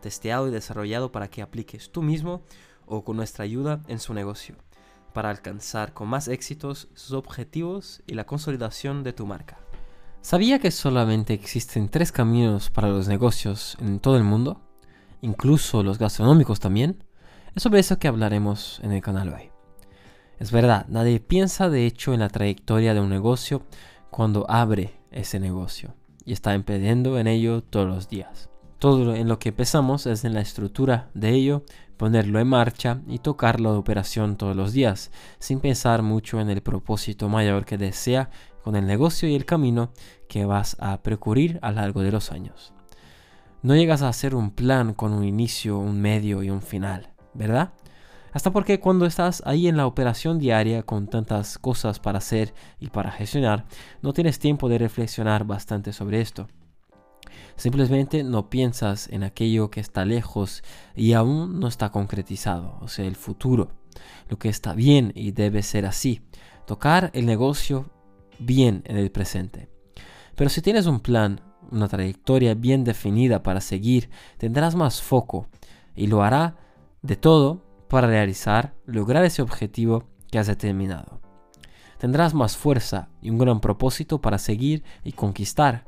testeado y desarrollado para que apliques tú mismo o con nuestra ayuda en su negocio, para alcanzar con más éxitos sus objetivos y la consolidación de tu marca. ¿Sabía que solamente existen tres caminos para los negocios en todo el mundo? Incluso los gastronómicos también. Es sobre eso que hablaremos en el canal hoy. Es verdad, nadie piensa de hecho en la trayectoria de un negocio cuando abre ese negocio y está emprendiendo en ello todos los días. Todo en lo que pensamos es en la estructura de ello, ponerlo en marcha y tocarlo de operación todos los días, sin pensar mucho en el propósito mayor que desea con el negocio y el camino que vas a precurrir a lo largo de los años. No llegas a hacer un plan con un inicio, un medio y un final, ¿verdad? Hasta porque cuando estás ahí en la operación diaria con tantas cosas para hacer y para gestionar, no tienes tiempo de reflexionar bastante sobre esto. Simplemente no piensas en aquello que está lejos y aún no está concretizado, o sea, el futuro, lo que está bien y debe ser así. Tocar el negocio bien en el presente. Pero si tienes un plan, una trayectoria bien definida para seguir, tendrás más foco y lo hará de todo para realizar, lograr ese objetivo que has determinado. Tendrás más fuerza y un gran propósito para seguir y conquistar,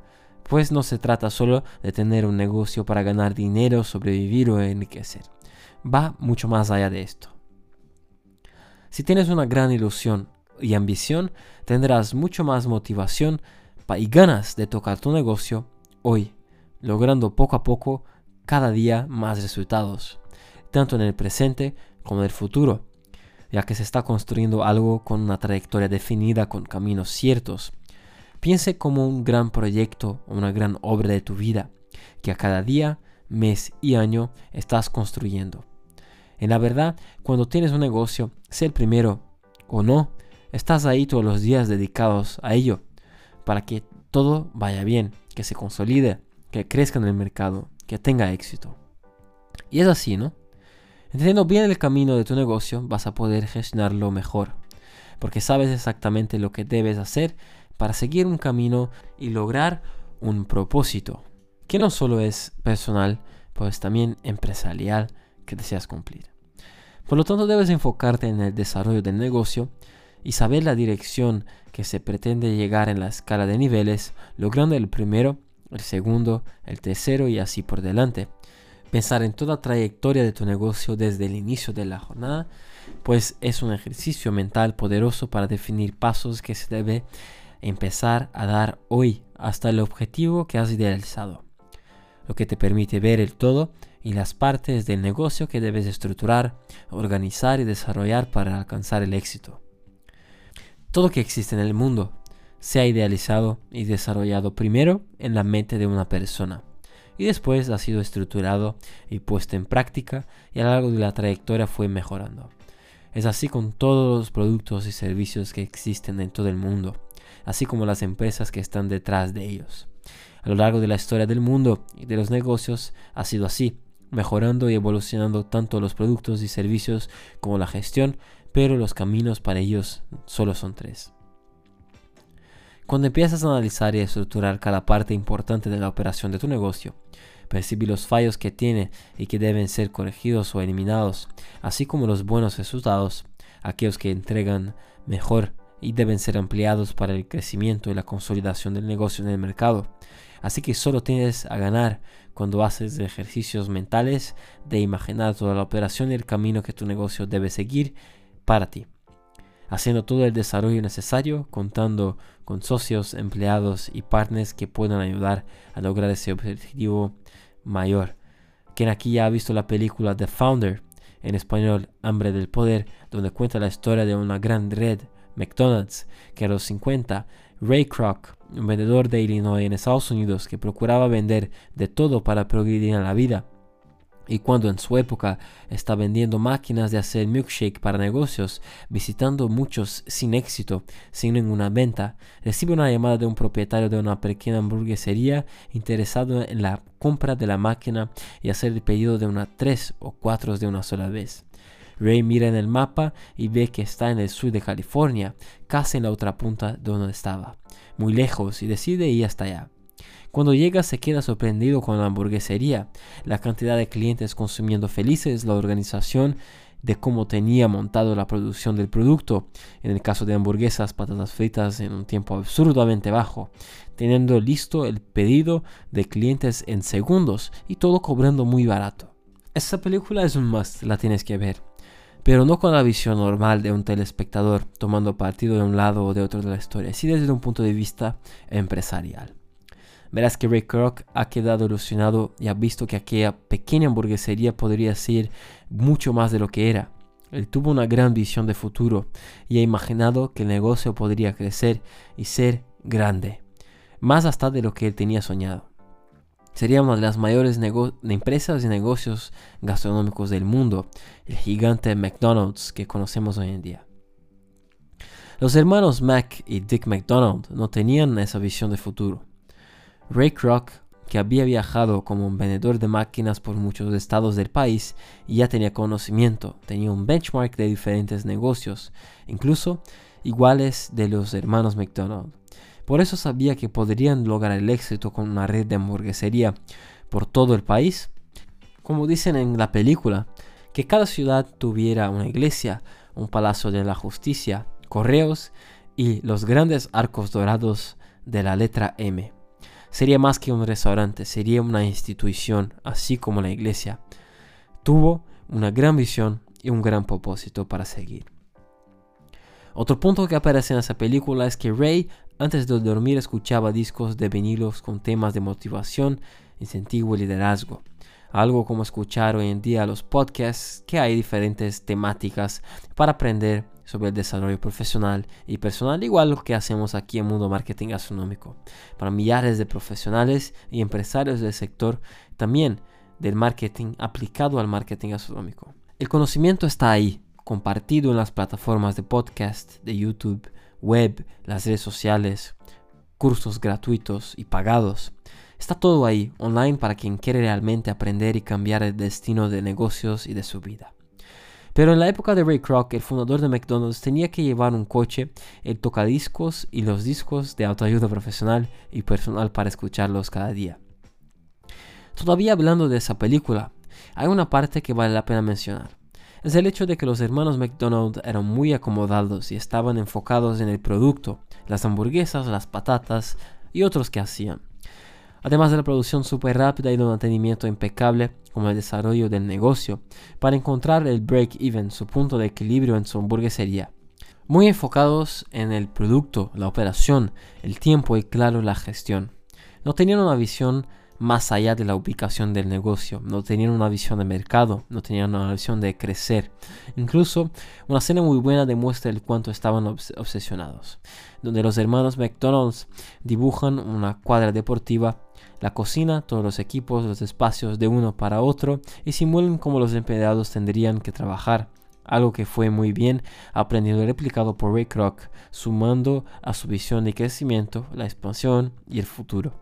pues no se trata solo de tener un negocio para ganar dinero, sobrevivir o enriquecer. Va mucho más allá de esto. Si tienes una gran ilusión y ambición, tendrás mucho más motivación y ganas de tocar tu negocio hoy, logrando poco a poco cada día más resultados, tanto en el presente como el futuro, ya que se está construyendo algo con una trayectoria definida, con caminos ciertos. Piense como un gran proyecto o una gran obra de tu vida, que a cada día, mes y año estás construyendo. En la verdad, cuando tienes un negocio, sea el primero o no, estás ahí todos los días dedicados a ello, para que todo vaya bien, que se consolide, que crezca en el mercado, que tenga éxito. Y es así, ¿no? Entendiendo bien el camino de tu negocio, vas a poder gestionarlo mejor, porque sabes exactamente lo que debes hacer para seguir un camino y lograr un propósito, que no solo es personal, pues también empresarial que deseas cumplir. Por lo tanto, debes enfocarte en el desarrollo del negocio y saber la dirección que se pretende llegar en la escala de niveles, logrando el primero, el segundo, el tercero y así por delante pensar en toda trayectoria de tu negocio desde el inicio de la jornada, pues es un ejercicio mental poderoso para definir pasos que se debe empezar a dar hoy hasta el objetivo que has idealizado, lo que te permite ver el todo y las partes del negocio que debes estructurar, organizar y desarrollar para alcanzar el éxito. Todo que existe en el mundo se ha idealizado y desarrollado primero en la mente de una persona y después ha sido estructurado y puesto en práctica y a lo largo de la trayectoria fue mejorando. Es así con todos los productos y servicios que existen en todo el mundo, así como las empresas que están detrás de ellos. A lo largo de la historia del mundo y de los negocios ha sido así, mejorando y evolucionando tanto los productos y servicios como la gestión, pero los caminos para ellos solo son tres. Cuando empiezas a analizar y estructurar cada parte importante de la operación de tu negocio, percibir los fallos que tiene y que deben ser corregidos o eliminados, así como los buenos resultados, aquellos que entregan mejor y deben ser ampliados para el crecimiento y la consolidación del negocio en el mercado. Así que solo tienes a ganar cuando haces ejercicios mentales de imaginar toda la operación y el camino que tu negocio debe seguir para ti haciendo todo el desarrollo necesario, contando con socios, empleados y partners que puedan ayudar a lograr ese objetivo mayor. Quien aquí ya ha visto la película The Founder, en español Hambre del Poder, donde cuenta la historia de una gran red, McDonald's, que a los 50, Ray Kroc, un vendedor de Illinois en Estados Unidos que procuraba vender de todo para progredir en la vida, y cuando en su época está vendiendo máquinas de hacer milkshake para negocios, visitando muchos sin éxito, sin ninguna venta, recibe una llamada de un propietario de una pequeña hamburguesería interesado en la compra de la máquina y hacer el pedido de una tres o cuatro de una sola vez. Ray mira en el mapa y ve que está en el sur de California, casi en la otra punta de donde estaba, muy lejos y decide ir hasta allá. Cuando llega se queda sorprendido con la hamburguesería, la cantidad de clientes consumiendo felices, la organización de cómo tenía montado la producción del producto, en el caso de hamburguesas, patatas fritas en un tiempo absurdamente bajo, teniendo listo el pedido de clientes en segundos y todo cobrando muy barato. Esta película es un must, la tienes que ver, pero no con la visión normal de un telespectador tomando partido de un lado o de otro de la historia, sino desde un punto de vista empresarial. Verás que Ray Kroc ha quedado ilusionado y ha visto que aquella pequeña hamburguesería podría ser mucho más de lo que era. Él tuvo una gran visión de futuro y ha imaginado que el negocio podría crecer y ser grande, más hasta de lo que él tenía soñado. Sería una de las mayores empresas y negocios gastronómicos del mundo, el gigante McDonald's que conocemos hoy en día. Los hermanos Mac y Dick McDonald no tenían esa visión de futuro. Ray Kroc, que había viajado como un vendedor de máquinas por muchos estados del país y ya tenía conocimiento, tenía un benchmark de diferentes negocios, incluso iguales de los hermanos McDonald. Por eso sabía que podrían lograr el éxito con una red de hamburguesería por todo el país. Como dicen en la película, que cada ciudad tuviera una iglesia, un palacio de la justicia, correos y los grandes arcos dorados de la letra M. Sería más que un restaurante, sería una institución, así como la iglesia. Tuvo una gran visión y un gran propósito para seguir. Otro punto que aparece en esa película es que Ray antes de dormir escuchaba discos de vinilos con temas de motivación, incentivo y liderazgo. Algo como escuchar hoy en día los podcasts que hay diferentes temáticas para aprender sobre el desarrollo profesional y personal, igual lo que hacemos aquí en Mundo Marketing Gastronómico, para millares de profesionales y empresarios del sector, también del marketing aplicado al marketing gastronómico. El conocimiento está ahí, compartido en las plataformas de podcast, de YouTube, web, las redes sociales, cursos gratuitos y pagados. Está todo ahí, online para quien quiere realmente aprender y cambiar el destino de negocios y de su vida. Pero en la época de Ray Kroc, el fundador de McDonald's tenía que llevar un coche, el tocadiscos y los discos de autoayuda profesional y personal para escucharlos cada día. Todavía hablando de esa película, hay una parte que vale la pena mencionar. Es el hecho de que los hermanos McDonald eran muy acomodados y estaban enfocados en el producto, las hamburguesas, las patatas y otros que hacían. Además de la producción súper rápida y el mantenimiento impecable, como el desarrollo del negocio, para encontrar el break-even, su punto de equilibrio en su hamburguesería. Muy enfocados en el producto, la operación, el tiempo y claro la gestión. No tenían una visión más allá de la ubicación del negocio, no tenían una visión de mercado, no tenían una visión de crecer. Incluso una escena muy buena demuestra el cuánto estaban obsesionados, donde los hermanos McDonald's dibujan una cuadra deportiva la cocina, todos los equipos, los espacios de uno para otro y simulan cómo los empleados tendrían que trabajar. Algo que fue muy bien aprendido y replicado por Ray Kroc, sumando a su visión de crecimiento, la expansión y el futuro.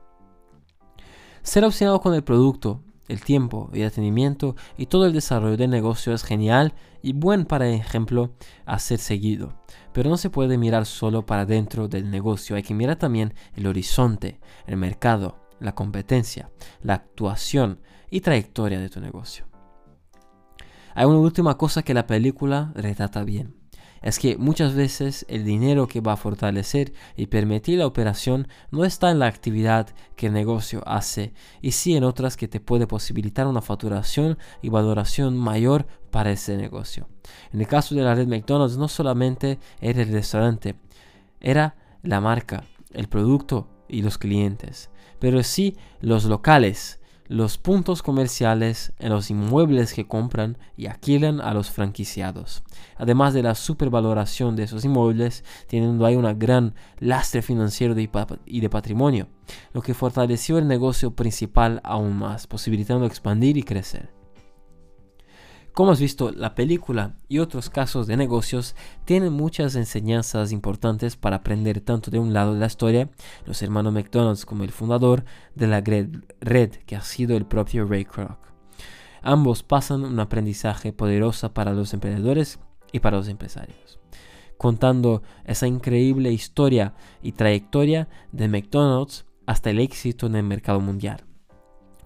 Ser obsesionado con el producto, el tiempo y el atendimiento y todo el desarrollo del negocio es genial y buen para ejemplo a ser seguido. Pero no se puede mirar solo para dentro del negocio, hay que mirar también el horizonte, el mercado, la competencia, la actuación y trayectoria de tu negocio. Hay una última cosa que la película retrata bien. Es que muchas veces el dinero que va a fortalecer y permitir la operación no está en la actividad que el negocio hace, y sí en otras que te puede posibilitar una facturación y valoración mayor para ese negocio. En el caso de la red McDonald's no solamente era el restaurante, era la marca, el producto y los clientes pero sí los locales, los puntos comerciales en los inmuebles que compran y alquilan a los franquiciados. Además de la supervaloración de esos inmuebles, teniendo ahí una gran lastre financiero y de patrimonio, lo que fortaleció el negocio principal aún más, posibilitando expandir y crecer. Como has visto, la película y otros casos de negocios tienen muchas enseñanzas importantes para aprender tanto de un lado de la historia, los hermanos McDonald's como el fundador de la red que ha sido el propio Ray Kroc. Ambos pasan un aprendizaje poderoso para los emprendedores y para los empresarios, contando esa increíble historia y trayectoria de McDonald's hasta el éxito en el mercado mundial.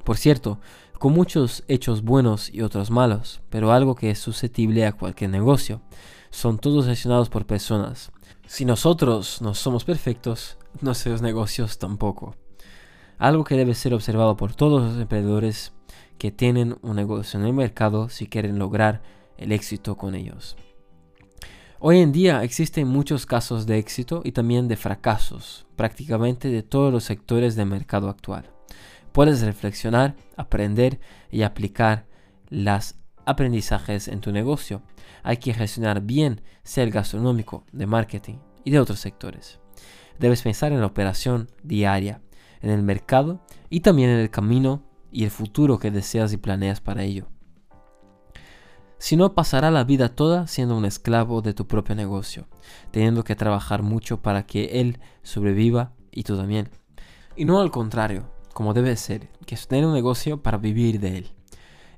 Por cierto, con muchos hechos buenos y otros malos, pero algo que es susceptible a cualquier negocio. Son todos gestionados por personas. Si nosotros no somos perfectos, nuestros negocios tampoco. Algo que debe ser observado por todos los emprendedores que tienen un negocio en el mercado si quieren lograr el éxito con ellos. Hoy en día existen muchos casos de éxito y también de fracasos, prácticamente de todos los sectores del mercado actual. Puedes reflexionar, aprender y aplicar los aprendizajes en tu negocio. Hay que gestionar bien sea el gastronómico, de marketing y de otros sectores. Debes pensar en la operación diaria, en el mercado y también en el camino y el futuro que deseas y planeas para ello. Si no, pasará la vida toda siendo un esclavo de tu propio negocio, teniendo que trabajar mucho para que él sobreviva y tú también. Y no al contrario, como debe ser, que es tener un negocio para vivir de él.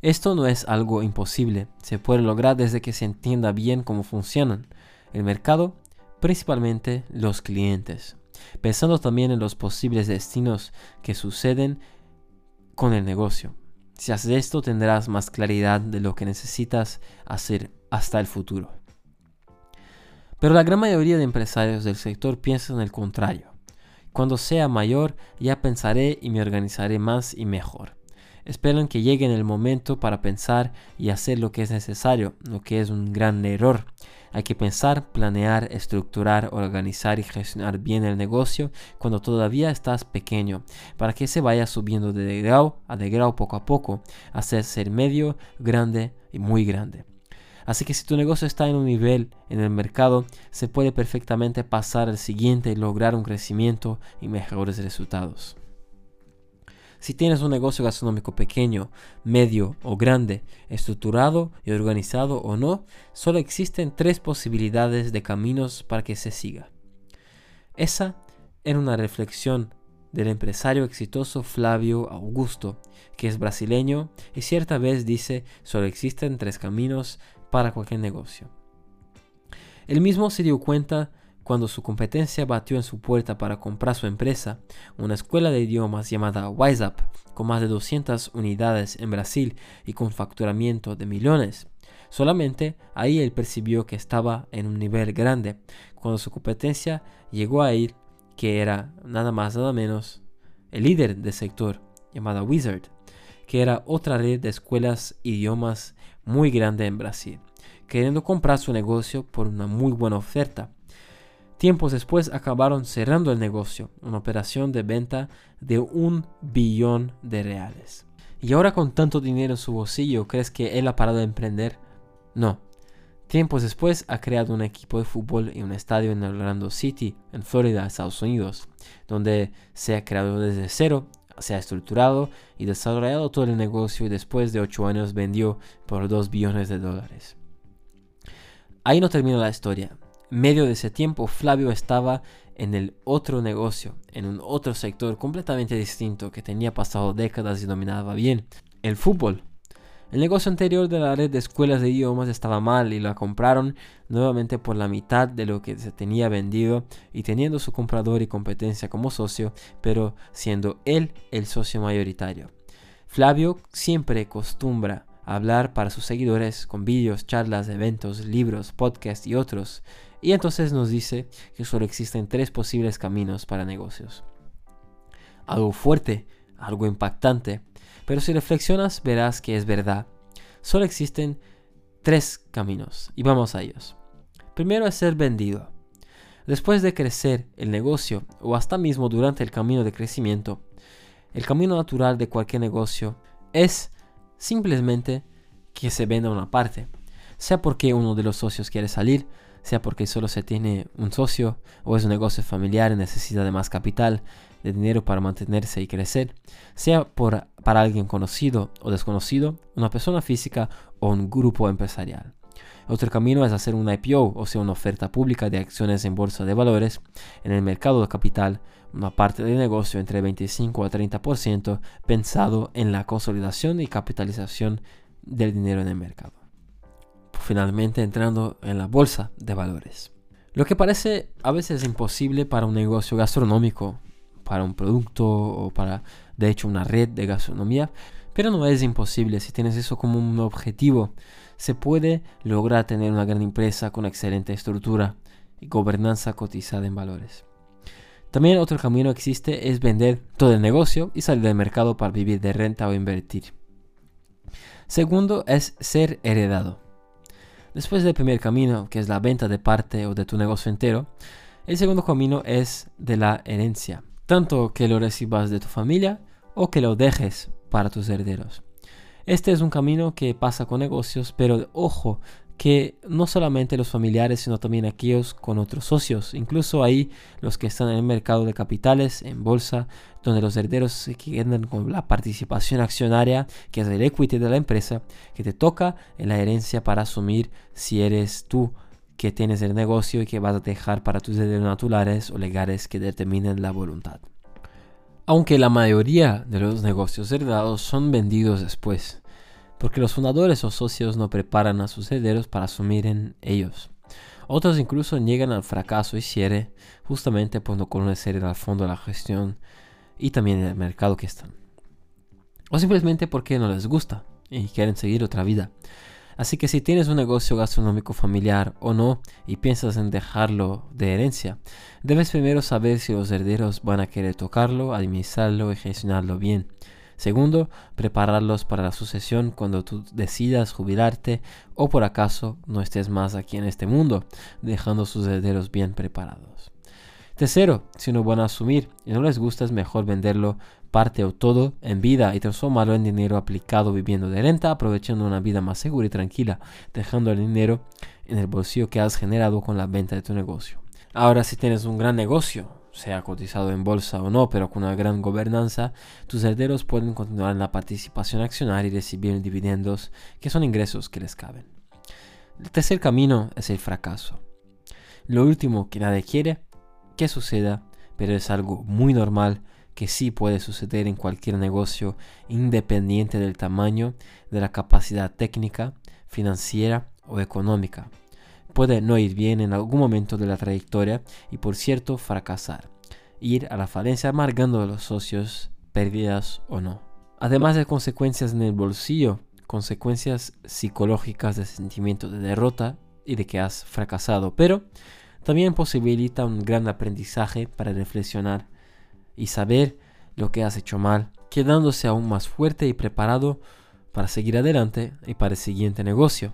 Esto no es algo imposible, se puede lograr desde que se entienda bien cómo funcionan el mercado, principalmente los clientes, pensando también en los posibles destinos que suceden con el negocio. Si haces esto tendrás más claridad de lo que necesitas hacer hasta el futuro. Pero la gran mayoría de empresarios del sector piensan en el contrario. Cuando sea mayor ya pensaré y me organizaré más y mejor. Esperan que llegue en el momento para pensar y hacer lo que es necesario, lo que es un gran error. Hay que pensar, planear, estructurar, organizar y gestionar bien el negocio cuando todavía estás pequeño, para que se vaya subiendo de grado a de grado poco a poco, hasta ser medio, grande y muy grande. Así que si tu negocio está en un nivel en el mercado, se puede perfectamente pasar al siguiente y lograr un crecimiento y mejores resultados. Si tienes un negocio gastronómico pequeño, medio o grande, estructurado y organizado o no, solo existen tres posibilidades de caminos para que se siga. Esa era una reflexión del empresario exitoso Flavio Augusto, que es brasileño y cierta vez dice solo existen tres caminos para cualquier negocio. Él mismo se dio cuenta cuando su competencia batió en su puerta para comprar su empresa, una escuela de idiomas llamada WiseUp, con más de 200 unidades en Brasil y con facturamiento de millones. Solamente ahí él percibió que estaba en un nivel grande, cuando su competencia llegó a ir que era nada más nada menos el líder del sector, llamada Wizard, que era otra red de escuelas idiomas muy grande en Brasil, queriendo comprar su negocio por una muy buena oferta. Tiempos después acabaron cerrando el negocio, una operación de venta de un billón de reales. Y ahora con tanto dinero en su bolsillo, ¿crees que él ha parado de emprender? No. Tiempos después ha creado un equipo de fútbol y un estadio en Orlando City, en Florida, Estados Unidos, donde se ha creado desde cero se ha estructurado y desarrollado todo el negocio y después de 8 años vendió por 2 billones de dólares. Ahí no termina la historia. Medio de ese tiempo Flavio estaba en el otro negocio, en un otro sector completamente distinto que tenía pasado décadas y dominaba bien, el fútbol. El negocio anterior de la red de escuelas de idiomas estaba mal y la compraron nuevamente por la mitad de lo que se tenía vendido y teniendo su comprador y competencia como socio, pero siendo él el socio mayoritario. Flavio siempre acostumbra hablar para sus seguidores con vídeos, charlas, eventos, libros, podcasts y otros. Y entonces nos dice que solo existen tres posibles caminos para negocios. Algo fuerte, algo impactante, pero si reflexionas verás que es verdad. Solo existen tres caminos y vamos a ellos. Primero es ser vendido. Después de crecer el negocio o hasta mismo durante el camino de crecimiento, el camino natural de cualquier negocio es simplemente que se venda una parte, sea porque uno de los socios quiere salir, sea porque solo se tiene un socio o es un negocio familiar y necesita de más capital, de dinero para mantenerse y crecer, sea por, para alguien conocido o desconocido, una persona física o un grupo empresarial. Otro camino es hacer una IPO, o sea, una oferta pública de acciones en bolsa de valores en el mercado de capital, una parte del negocio entre 25 a 30% pensado en la consolidación y capitalización del dinero en el mercado. Finalmente entrando en la bolsa de valores. Lo que parece a veces imposible para un negocio gastronómico, para un producto o para de hecho una red de gastronomía, pero no es imposible si tienes eso como un objetivo. Se puede lograr tener una gran empresa con excelente estructura y gobernanza cotizada en valores. También otro camino existe es vender todo el negocio y salir del mercado para vivir de renta o invertir. Segundo es ser heredado. Después del primer camino, que es la venta de parte o de tu negocio entero, el segundo camino es de la herencia, tanto que lo recibas de tu familia o que lo dejes para tus herederos. Este es un camino que pasa con negocios, pero ojo, que no solamente los familiares, sino también aquellos con otros socios, incluso ahí los que están en el mercado de capitales, en bolsa, donde los herederos se quedan con la participación accionaria, que es el equity de la empresa, que te toca en la herencia para asumir si eres tú que tienes el negocio y que vas a dejar para tus herederos naturales o legales que determinen la voluntad. Aunque la mayoría de los negocios heredados son vendidos después, porque los fundadores o socios no preparan a sus herederos para asumir en ellos. Otros incluso llegan al fracaso y cierre justamente por no conocer al fondo la gestión y también el mercado que están. O simplemente porque no les gusta y quieren seguir otra vida. Así que si tienes un negocio gastronómico familiar o no y piensas en dejarlo de herencia, debes primero saber si los herederos van a querer tocarlo, administrarlo y gestionarlo bien. Segundo, prepararlos para la sucesión cuando tú decidas jubilarte o por acaso no estés más aquí en este mundo, dejando sus herederos bien preparados. Tercero, si no van a asumir y no les gusta es mejor venderlo parte o todo en vida y transformarlo en dinero aplicado viviendo de renta, aprovechando una vida más segura y tranquila, dejando el dinero en el bolsillo que has generado con la venta de tu negocio. Ahora si tienes un gran negocio, sea cotizado en bolsa o no, pero con una gran gobernanza, tus herederos pueden continuar en la participación accionaria y recibir dividendos, que son ingresos que les caben. El tercer camino es el fracaso. Lo último que nadie quiere que suceda, pero es algo muy normal que sí puede suceder en cualquier negocio independiente del tamaño, de la capacidad técnica, financiera o económica puede no ir bien en algún momento de la trayectoria y por cierto fracasar, ir a la falencia amargando a los socios, pérdidas o no. Además de consecuencias en el bolsillo, consecuencias psicológicas de sentimiento de derrota y de que has fracasado, pero también posibilita un gran aprendizaje para reflexionar y saber lo que has hecho mal, quedándose aún más fuerte y preparado para seguir adelante y para el siguiente negocio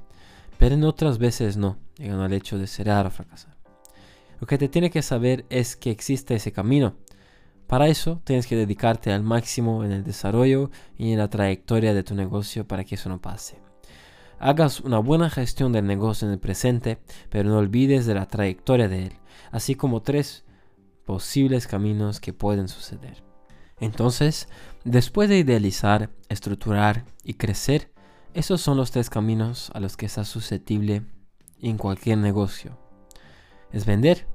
pero en otras veces no, llegando al hecho de cerrar o fracasar. Lo que te tiene que saber es que existe ese camino. Para eso tienes que dedicarte al máximo en el desarrollo y en la trayectoria de tu negocio para que eso no pase. Hagas una buena gestión del negocio en el presente, pero no olvides de la trayectoria de él, así como tres posibles caminos que pueden suceder. Entonces, después de idealizar, estructurar y crecer, esos son los tres caminos a los que estás susceptible en cualquier negocio. Es vender,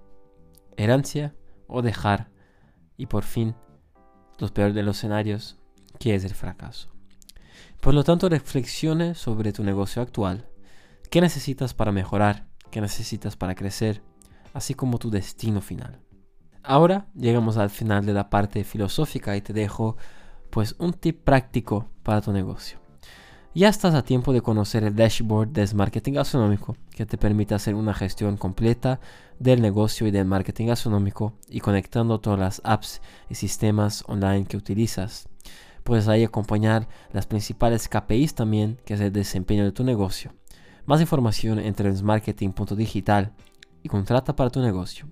herencia o dejar. Y por fin, los peores de los escenarios, que es el fracaso. Por lo tanto, reflexione sobre tu negocio actual. ¿Qué necesitas para mejorar? ¿Qué necesitas para crecer? Así como tu destino final. Ahora llegamos al final de la parte filosófica y te dejo pues un tip práctico para tu negocio. Ya estás a tiempo de conocer el dashboard de marketing gastronómico que te permite hacer una gestión completa del negocio y del marketing gastronómico y conectando todas las apps y sistemas online que utilizas. Puedes ahí acompañar las principales KPIs también, que es el desempeño de tu negocio. Más información en marketing.digital y contrata para tu negocio.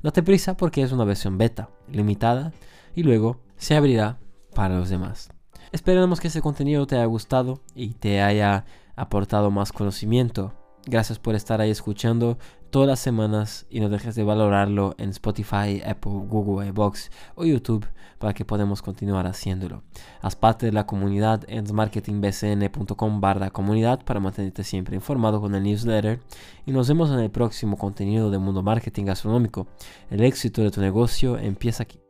Date prisa porque es una versión beta, limitada, y luego se abrirá para los demás. Esperamos que ese contenido te haya gustado y te haya aportado más conocimiento Gracias por estar ahí escuchando todas las semanas y no dejes de valorarlo en Spotify, Apple, Google, iBox o YouTube para que podamos continuar haciéndolo. Haz parte de la comunidad en marketingbcn.com barra comunidad para mantenerte siempre informado con el newsletter y nos vemos en el próximo contenido de Mundo Marketing Gastronómico. El éxito de tu negocio empieza aquí.